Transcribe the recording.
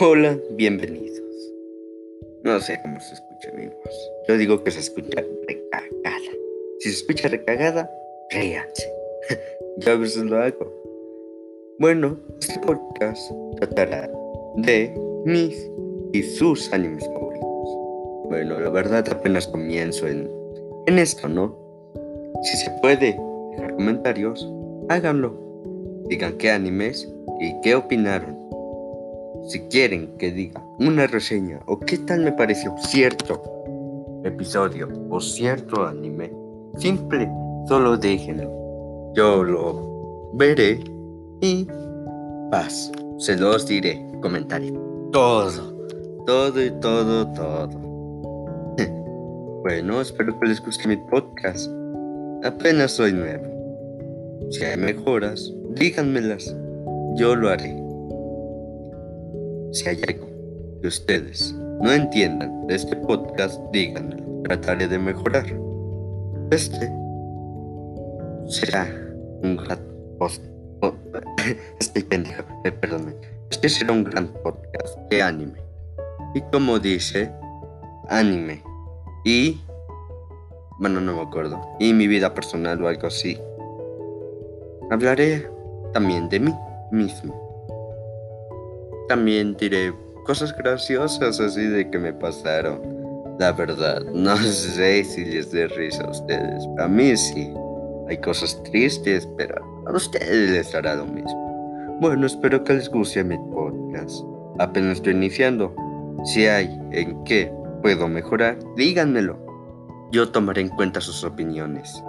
Hola, bienvenidos. No sé cómo se escucha mi voz. Yo digo que se escucha recagada. Si se escucha recagada, ríanse. Yo a veces lo hago. Bueno, este podcast tratará de mis y sus animes favoritos. Bueno, la verdad apenas comienzo en, en esto, ¿no? Si se puede dejar comentarios, háganlo. Digan qué animes y qué opinaron. Si quieren que diga una reseña o qué tal me pareció cierto episodio o cierto anime, simple, solo déjenlo. Yo lo veré y paz. Se los diré. Comentario. Todo. Todo y todo, todo. bueno, espero que les guste mi podcast. Apenas soy nuevo. Si hay mejoras, díganmelas. Yo lo haré. Si hay algo que ustedes no entiendan de este podcast, díganmelo. Trataré de mejorar. Este será un gran post. Estoy pendejo, eh. Este será un gran podcast de anime. Y como dice, anime. Y. Bueno, no me acuerdo. Y mi vida personal o algo así. Hablaré también de mí mismo también diré cosas graciosas así de que me pasaron. La verdad, no sé si les dé risa a ustedes. A mí sí. Hay cosas tristes, pero a ustedes les hará lo mismo. Bueno, espero que les guste mi podcast. Apenas estoy iniciando. Si hay en qué puedo mejorar, díganmelo. Yo tomaré en cuenta sus opiniones.